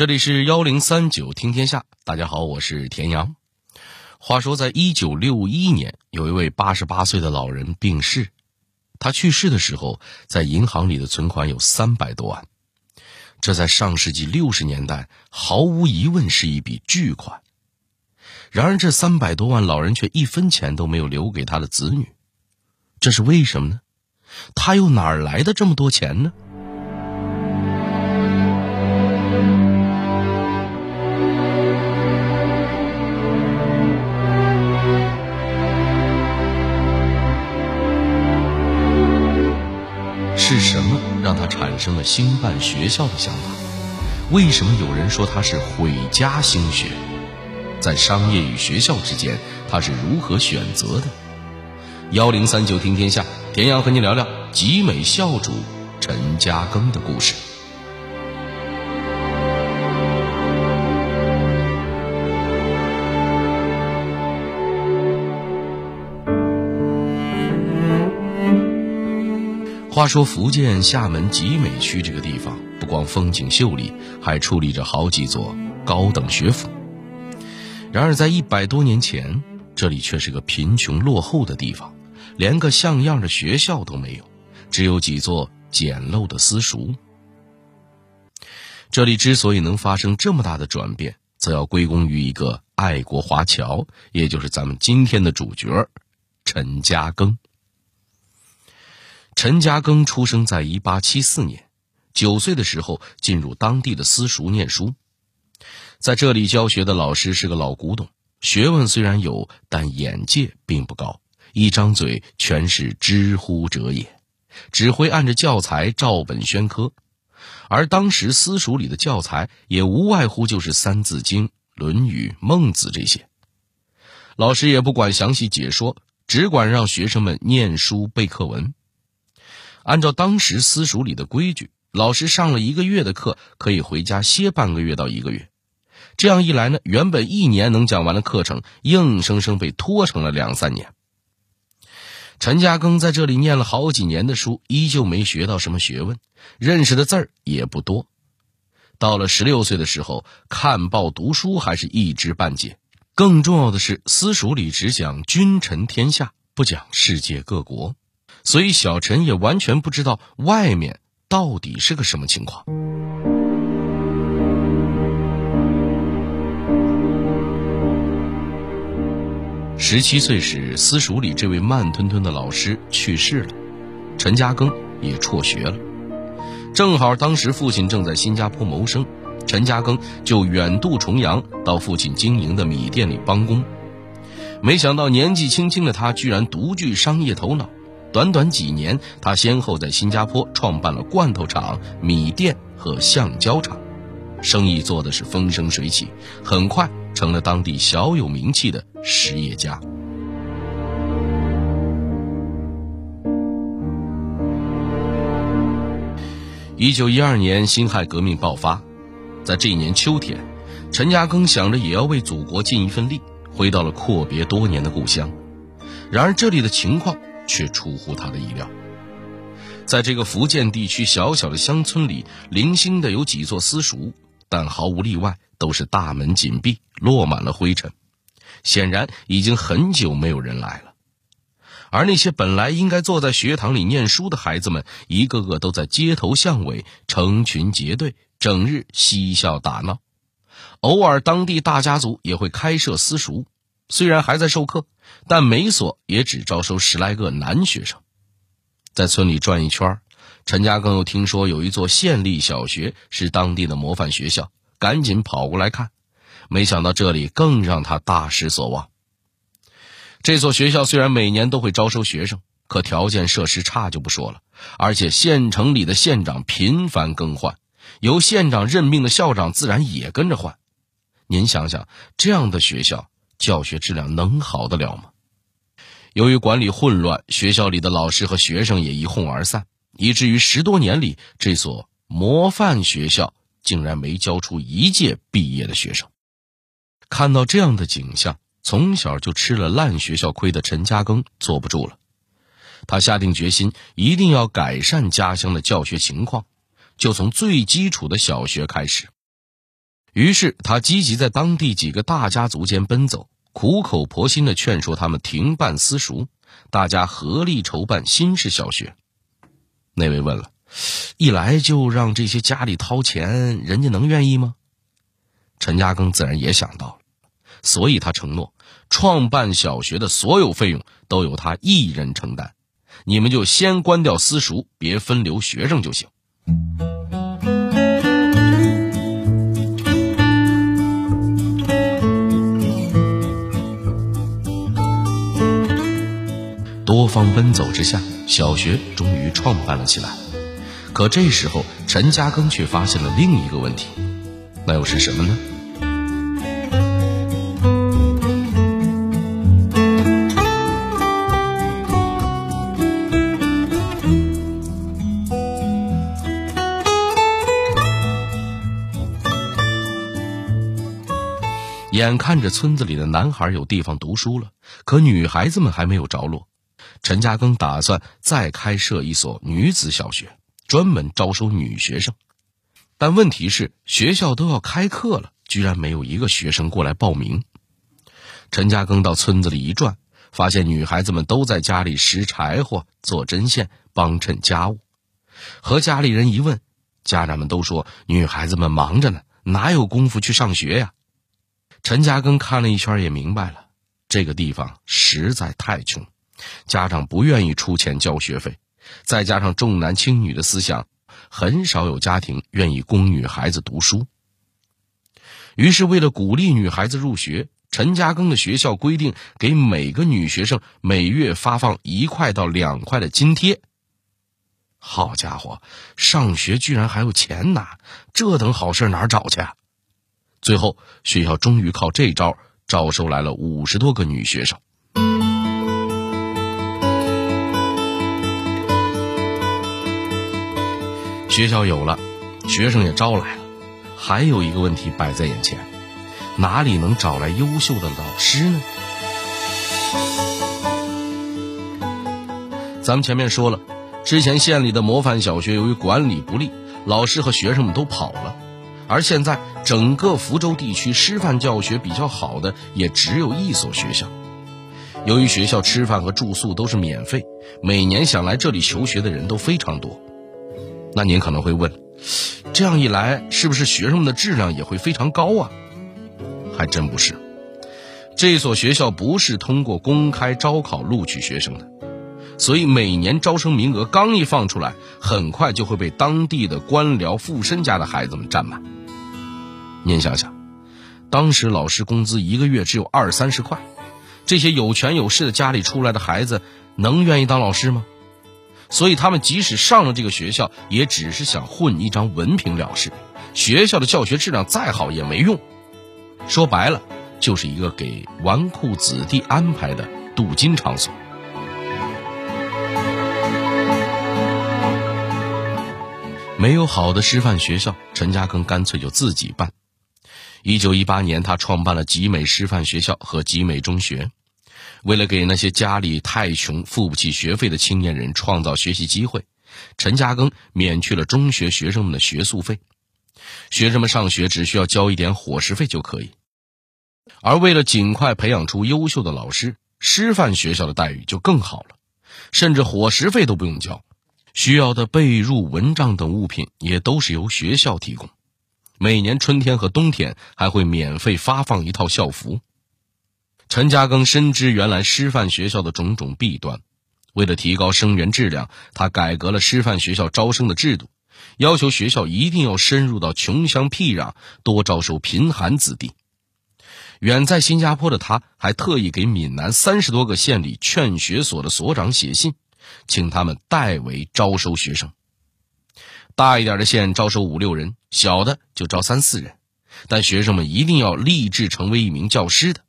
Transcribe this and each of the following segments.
这里是幺零三九听天下，大家好，我是田阳。话说，在一九六一年，有一位八十八岁的老人病逝，他去世的时候，在银行里的存款有三百多万，这在上世纪六十年代毫无疑问是一笔巨款。然而，这三百多万，老人却一分钱都没有留给他的子女，这是为什么呢？他又哪儿来的这么多钱呢？他产生了兴办学校的想法？为什么有人说他是毁家兴学？在商业与学校之间，他是如何选择的？幺零三九听天下，田阳和您聊聊集美校主陈嘉庚的故事。话说福建厦门集美区这个地方，不光风景秀丽，还矗立着好几座高等学府。然而，在一百多年前，这里却是个贫穷落后的地方，连个像样的学校都没有，只有几座简陋的私塾。这里之所以能发生这么大的转变，则要归功于一个爱国华侨，也就是咱们今天的主角陈嘉庚。陈嘉庚出生在一八七四年，九岁的时候进入当地的私塾念书，在这里教学的老师是个老古董，学问虽然有，但眼界并不高，一张嘴全是知乎者也，只会按着教材照本宣科，而当时私塾里的教材也无外乎就是《三字经》《论语》《孟子》这些，老师也不管详细解说，只管让学生们念书背课文。按照当时私塾里的规矩，老师上了一个月的课，可以回家歇半个月到一个月。这样一来呢，原本一年能讲完的课程，硬生生被拖成了两三年。陈嘉庚在这里念了好几年的书，依旧没学到什么学问，认识的字儿也不多。到了十六岁的时候，看报读书还是一知半解。更重要的是，私塾里只讲君臣天下，不讲世界各国。所以，小陈也完全不知道外面到底是个什么情况。十七岁时，私塾里这位慢吞吞的老师去世了，陈嘉庚也辍学了。正好当时父亲正在新加坡谋生，陈嘉庚就远渡重洋到父亲经营的米店里帮工。没想到年纪轻轻的他，居然独具商业头脑。短短几年，他先后在新加坡创办了罐头厂、米店和橡胶厂，生意做的是风生水起，很快成了当地小有名气的实业家。一九一二年，辛亥革命爆发，在这一年秋天，陈嘉庚想着也要为祖国尽一份力，回到了阔别多年的故乡。然而，这里的情况。却出乎他的意料，在这个福建地区小小的乡村里，零星的有几座私塾，但毫无例外都是大门紧闭，落满了灰尘。显然已经很久没有人来了。而那些本来应该坐在学堂里念书的孩子们，一个个都在街头巷尾成群结队，整日嬉笑打闹。偶尔，当地大家族也会开设私塾。虽然还在授课，但每所也只招收十来个男学生。在村里转一圈，陈家庚又听说有一座县立小学是当地的模范学校，赶紧跑过来看。没想到这里更让他大失所望。这所学校虽然每年都会招收学生，可条件设施差就不说了，而且县城里的县长频繁更换，由县长任命的校长自然也跟着换。您想想，这样的学校。教学质量能好得了吗？由于管理混乱，学校里的老师和学生也一哄而散，以至于十多年里，这所模范学校竟然没教出一届毕业的学生。看到这样的景象，从小就吃了烂学校亏的陈嘉庚坐不住了，他下定决心一定要改善家乡的教学情况，就从最基础的小学开始。于是他积极在当地几个大家族间奔走，苦口婆心的劝说他们停办私塾，大家合力筹办新式小学。那位问了，一来就让这些家里掏钱，人家能愿意吗？陈嘉庚自然也想到了，所以他承诺，创办小学的所有费用都由他一人承担，你们就先关掉私塾，别分流学生就行。多方奔走之下，小学终于创办了起来。可这时候，陈嘉庚却发现了另一个问题，那又是什么呢？眼看着村子里的男孩有地方读书了，可女孩子们还没有着落。陈家庚打算再开设一所女子小学，专门招收女学生。但问题是，学校都要开课了，居然没有一个学生过来报名。陈家庚到村子里一转，发现女孩子们都在家里拾柴火、做针线、帮衬家务。和家里人一问，家长们都说女孩子们忙着呢，哪有功夫去上学呀？陈家庚看了一圈，也明白了，这个地方实在太穷。家长不愿意出钱交学费，再加上重男轻女的思想，很少有家庭愿意供女孩子读书。于是，为了鼓励女孩子入学，陈嘉庚的学校规定给每个女学生每月发放一块到两块的津贴。好家伙，上学居然还有钱拿，这等好事哪找去？啊最后，学校终于靠这招招收来了五十多个女学生。学校有了，学生也招来了，还有一个问题摆在眼前：哪里能找来优秀的老师呢？咱们前面说了，之前县里的模范小学由于管理不力，老师和学生们都跑了，而现在整个福州地区师范教学比较好的也只有一所学校。由于学校吃饭和住宿都是免费，每年想来这里求学的人都非常多。那您可能会问，这样一来，是不是学生们的质量也会非常高啊？还真不是，这所学校不是通过公开招考录取学生的，所以每年招生名额刚一放出来，很快就会被当地的官僚富绅家的孩子们占满。您想想，当时老师工资一个月只有二三十块，这些有权有势的家里出来的孩子，能愿意当老师吗？所以他们即使上了这个学校，也只是想混一张文凭了事。学校的教学质量再好也没用。说白了，就是一个给纨绔子弟安排的镀金场所。没有好的师范学校，陈嘉庚干脆就自己办。一九一八年，他创办了集美师范学校和集美中学。为了给那些家里太穷、付不起学费的青年人创造学习机会，陈嘉庚免去了中学学生们的学宿费，学生们上学只需要交一点伙食费就可以。而为了尽快培养出优秀的老师，师范学校的待遇就更好了，甚至伙食费都不用交，需要的被褥、蚊帐等物品也都是由学校提供，每年春天和冬天还会免费发放一套校服。陈嘉庚深知原来师范学校的种种弊端，为了提高生源质量，他改革了师范学校招生的制度，要求学校一定要深入到穷乡僻壤，多招收贫寒子弟。远在新加坡的他，还特意给闽南三十多个县里劝学所的所长写信，请他们代为招收学生。大一点的县招收五六人，小的就招三四人，但学生们一定要立志成为一名教师的。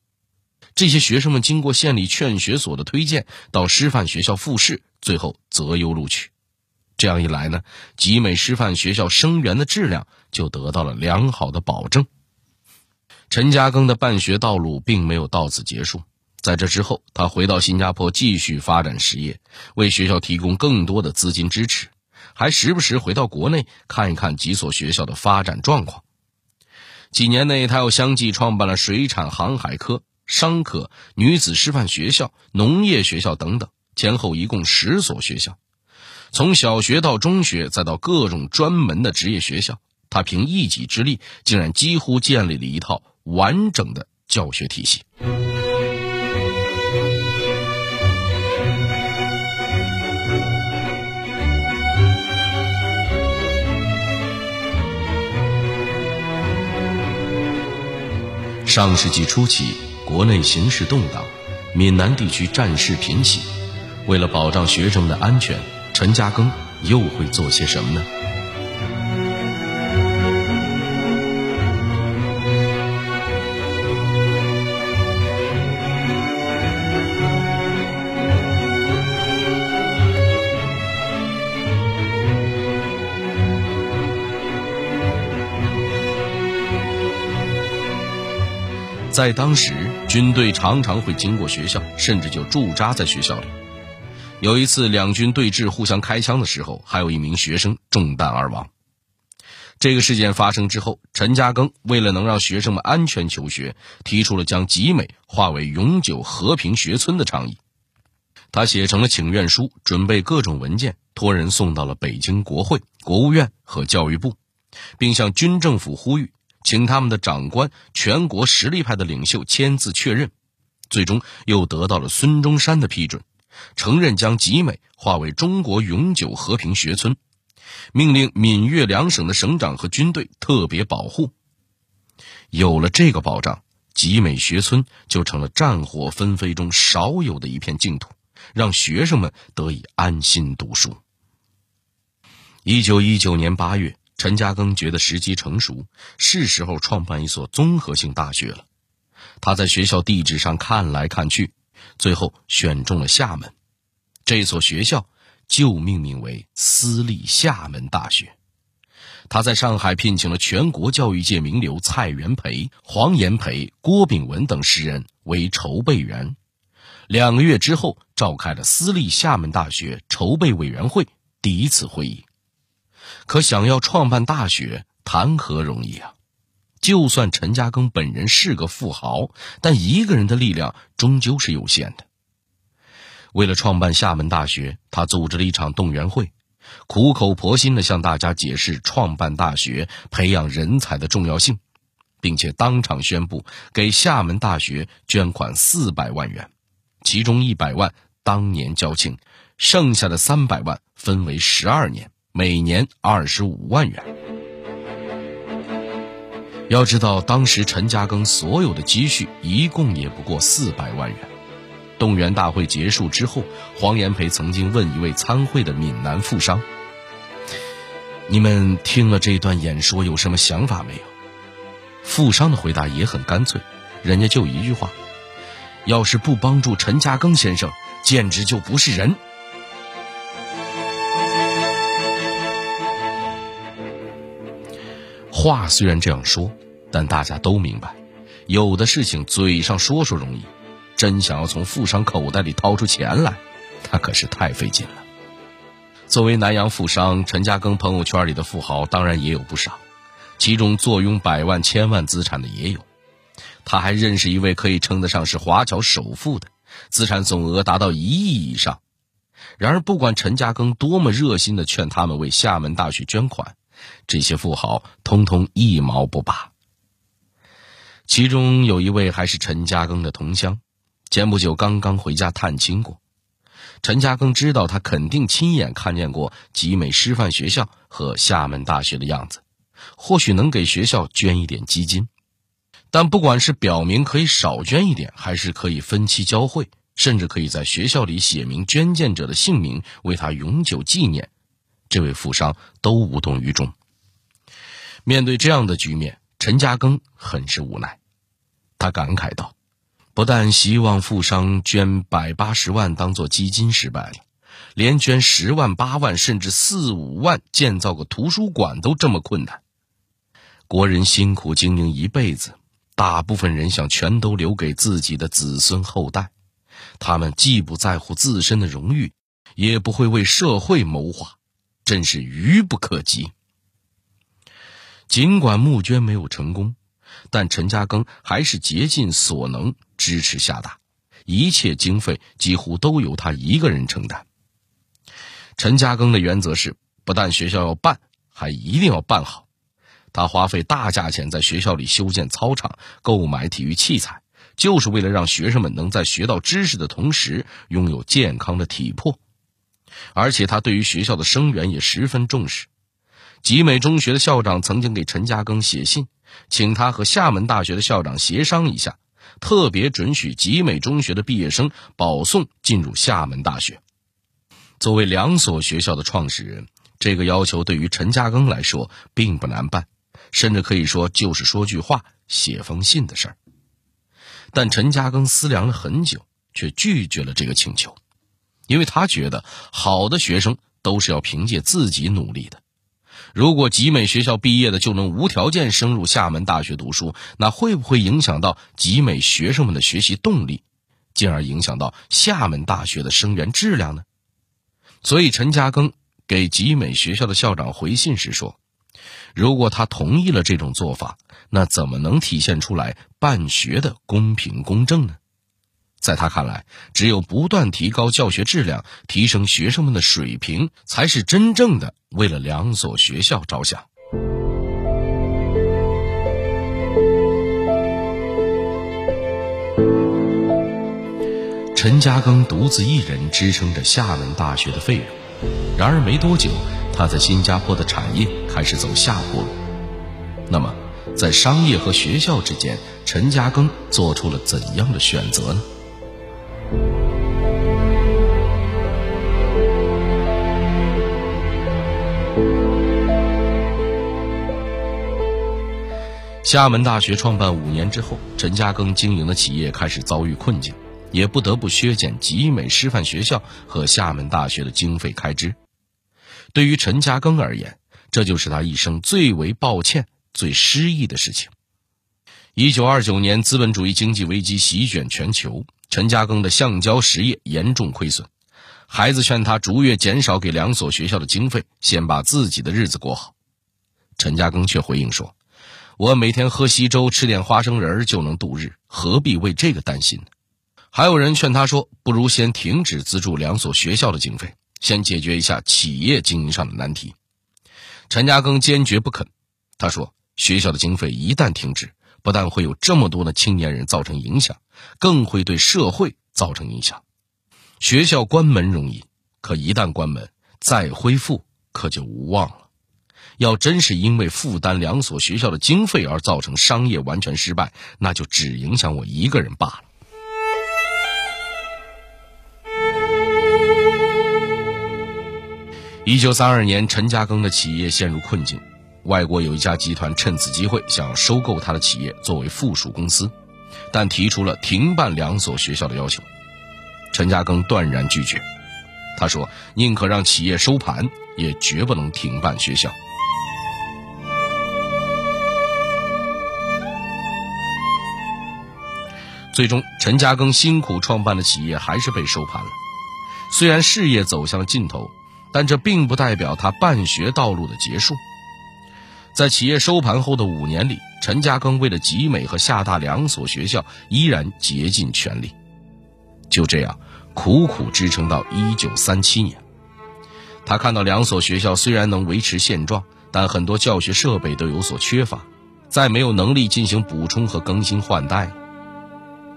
这些学生们经过县里劝学所的推荐，到师范学校复试，最后择优录取。这样一来呢，集美师范学校生源的质量就得到了良好的保证。陈嘉庚的办学道路并没有到此结束，在这之后，他回到新加坡继续发展实业，为学校提供更多的资金支持，还时不时回到国内看一看几所学校的发展状况。几年内，他又相继创办了水产航海科、商科、女子师范学校、农业学校等等，前后一共十所学校。从小学到中学，再到各种专门的职业学校，他凭一己之力，竟然几乎建立了一套完整的教学体系。上世纪初期，国内形势动荡，闽南地区战事频起。为了保障学生的安全，陈嘉庚又会做些什么呢？在当时，军队常常会经过学校，甚至就驻扎在学校里。有一次，两军对峙，互相开枪的时候，还有一名学生中弹而亡。这个事件发生之后，陈嘉庚为了能让学生们安全求学，提出了将集美划为永久和平学村的倡议。他写成了请愿书，准备各种文件，托人送到了北京国会、国务院和教育部，并向军政府呼吁。请他们的长官、全国实力派的领袖签字确认，最终又得到了孙中山的批准，承认将集美划为中国永久和平学村，命令闽粤两省的省长和军队特别保护。有了这个保障，集美学村就成了战火纷飞中少有的一片净土，让学生们得以安心读书。一九一九年八月。陈嘉庚觉得时机成熟，是时候创办一所综合性大学了。他在学校地址上看来看去，最后选中了厦门。这所学校就命名为私立厦门大学。他在上海聘请了全国教育界名流蔡元培、黄炎培、郭炳文等十人为筹备员。两个月之后，召开了私立厦门大学筹备委员会第一次会议。可想要创办大学，谈何容易啊！就算陈嘉庚本人是个富豪，但一个人的力量终究是有限的。为了创办厦门大学，他组织了一场动员会，苦口婆心地向大家解释创办大学、培养人才的重要性，并且当场宣布给厦门大学捐款四百万元，其中一百万当年交清，剩下的三百万分为十二年。每年二十五万元。要知道，当时陈嘉庚所有的积蓄一共也不过四百万元。动员大会结束之后，黄炎培曾经问一位参会的闽南富商：“你们听了这段演说有什么想法没有？”富商的回答也很干脆，人家就一句话：“要是不帮助陈嘉庚先生，简直就不是人。”话虽然这样说，但大家都明白，有的事情嘴上说说容易，真想要从富商口袋里掏出钱来，那可是太费劲了。作为南洋富商，陈嘉庚朋友圈里的富豪当然也有不少，其中坐拥百万、千万资产的也有。他还认识一位可以称得上是华侨首富的，资产总额达到一亿以上。然而，不管陈嘉庚多么热心地劝他们为厦门大学捐款。这些富豪通通一毛不拔。其中有一位还是陈嘉庚的同乡，前不久刚刚回家探亲过。陈嘉庚知道他肯定亲眼看见过集美师范学校和厦门大学的样子，或许能给学校捐一点基金。但不管是表明可以少捐一点，还是可以分期交汇，甚至可以在学校里写明捐献者的姓名，为他永久纪念。这位富商都无动于衷。面对这样的局面，陈嘉庚很是无奈。他感慨道：“不但希望富商捐百八十万当做基金失败了，连捐十万八万甚至四五万建造个图书馆都这么困难。国人辛苦经营一辈子，大部分人想全都留给自己的子孙后代，他们既不在乎自身的荣誉，也不会为社会谋划。”真是愚不可及。尽管募捐没有成功，但陈嘉庚还是竭尽所能支持厦大，一切经费几乎都由他一个人承担。陈嘉庚的原则是，不但学校要办，还一定要办好。他花费大价钱在学校里修建操场、购买体育器材，就是为了让学生们能在学到知识的同时，拥有健康的体魄。而且他对于学校的生源也十分重视。集美中学的校长曾经给陈嘉庚写信，请他和厦门大学的校长协商一下，特别准许集美中学的毕业生保送进入厦门大学。作为两所学校的创始人，这个要求对于陈嘉庚来说并不难办。甚至可以说，就是说句话、写封信的事儿。但陈嘉庚思量了很久，却拒绝了这个请求，因为他觉得好的学生都是要凭借自己努力的。如果集美学校毕业的就能无条件升入厦门大学读书，那会不会影响到集美学生们的学习动力，进而影响到厦门大学的生源质量呢？所以，陈嘉庚给集美学校的校长回信时说。如果他同意了这种做法，那怎么能体现出来办学的公平公正呢？在他看来，只有不断提高教学质量，提升学生们的水平，才是真正的为了两所学校着想。陈嘉庚独自一人支撑着厦门大学的费用，然而没多久。他在新加坡的产业开始走下坡路，那么，在商业和学校之间，陈嘉庚做出了怎样的选择呢？厦门大学创办五年之后，陈嘉庚经营的企业开始遭遇困境，也不得不削减集美师范学校和厦门大学的经费开支。对于陈嘉庚而言，这就是他一生最为抱歉、最失意的事情。一九二九年，资本主义经济危机席卷全球，陈嘉庚的橡胶实业严重亏损。孩子劝他逐月减少给两所学校的经费，先把自己的日子过好。陈嘉庚却回应说：“我每天喝稀粥，吃点花生仁就能度日，何必为这个担心呢？”还有人劝他说：“不如先停止资助两所学校的经费。”先解决一下企业经营上的难题，陈嘉庚坚决不肯。他说：“学校的经费一旦停止，不但会有这么多的青年人造成影响，更会对社会造成影响。学校关门容易，可一旦关门，再恢复可就无望了。要真是因为负担两所学校的经费而造成商业完全失败，那就只影响我一个人罢了。”一九三二年，陈嘉庚的企业陷入困境，外国有一家集团趁此机会想要收购他的企业作为附属公司，但提出了停办两所学校的要求。陈嘉庚断然拒绝，他说：“宁可让企业收盘，也绝不能停办学校。”最终，陈嘉庚辛苦创办的企业还是被收盘了，虽然事业走向了尽头。但这并不代表他办学道路的结束。在企业收盘后的五年里，陈嘉庚为了集美和厦大两所学校，依然竭尽全力。就这样，苦苦支撑到一九三七年。他看到两所学校虽然能维持现状，但很多教学设备都有所缺乏，再没有能力进行补充和更新换代。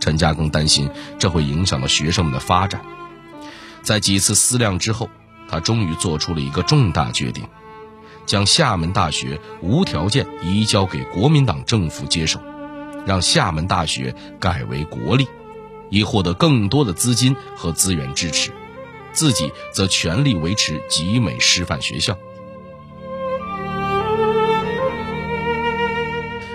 陈嘉庚担心这会影响到学生们的发展。在几次思量之后。他终于做出了一个重大决定，将厦门大学无条件移交给国民党政府接手，让厦门大学改为国立，以获得更多的资金和资源支持，自己则全力维持集美师范学校。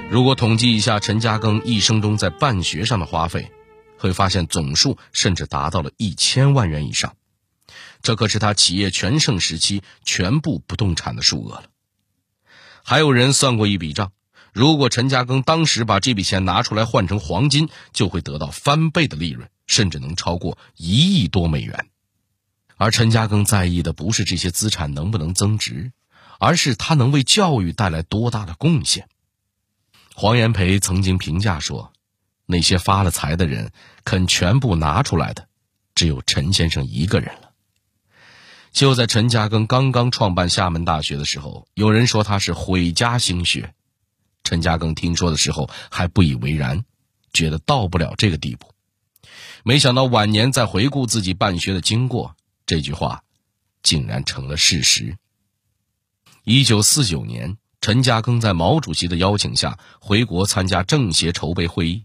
如果统计一下陈嘉庚一生中在办学上的花费，会发现总数甚至达到了一千万元以上。这可是他企业全盛时期全部不动产的数额了。还有人算过一笔账，如果陈嘉庚当时把这笔钱拿出来换成黄金，就会得到翻倍的利润，甚至能超过一亿多美元。而陈嘉庚在意的不是这些资产能不能增值，而是他能为教育带来多大的贡献。黄炎培曾经评价说：“那些发了财的人肯全部拿出来的，只有陈先生一个人了。”就在陈嘉庚刚刚创办厦门大学的时候，有人说他是毁家兴学。陈嘉庚听说的时候还不以为然，觉得到不了这个地步。没想到晚年再回顾自己办学的经过，这句话竟然成了事实。一九四九年，陈嘉庚在毛主席的邀请下回国参加政协筹备会议，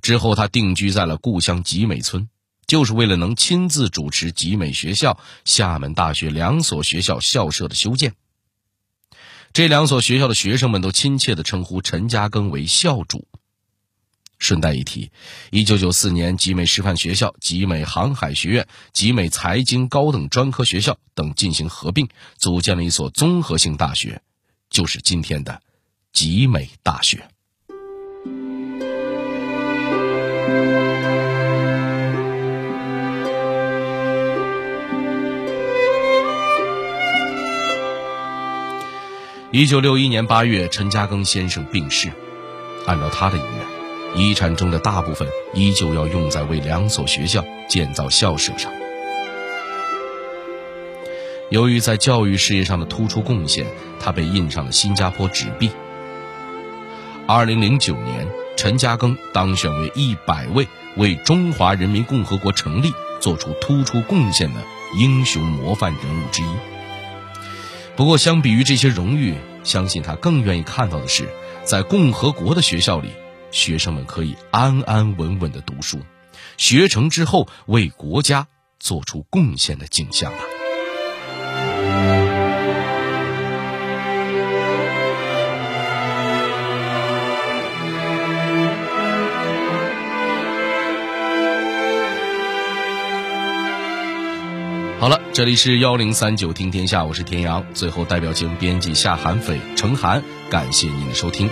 之后他定居在了故乡集美村。就是为了能亲自主持集美学校、厦门大学两所学校校舍的修建。这两所学校的学生们都亲切地称呼陈嘉庚为校主。顺带一提，一九九四年，集美师范学校、集美航海学院、集美财经高等专科学校等进行合并，组建了一所综合性大学，就是今天的集美大学。一九六一年八月，陈嘉庚先生病逝。按照他的遗愿，遗产中的大部分依旧要用在为两所学校建造校舍上。由于在教育事业上的突出贡献，他被印上了新加坡纸币。二零零九年，陈嘉庚当选为一百位为中华人民共和国成立做出突出贡献的英雄模范人物之一。不过，相比于这些荣誉，相信他更愿意看到的是，在共和国的学校里，学生们可以安安稳稳的读书，学成之后为国家做出贡献的景象吧。好了，这里是幺零三九听天下，我是田阳。最后，代表节目编辑夏寒斐、程涵，感谢您的收听。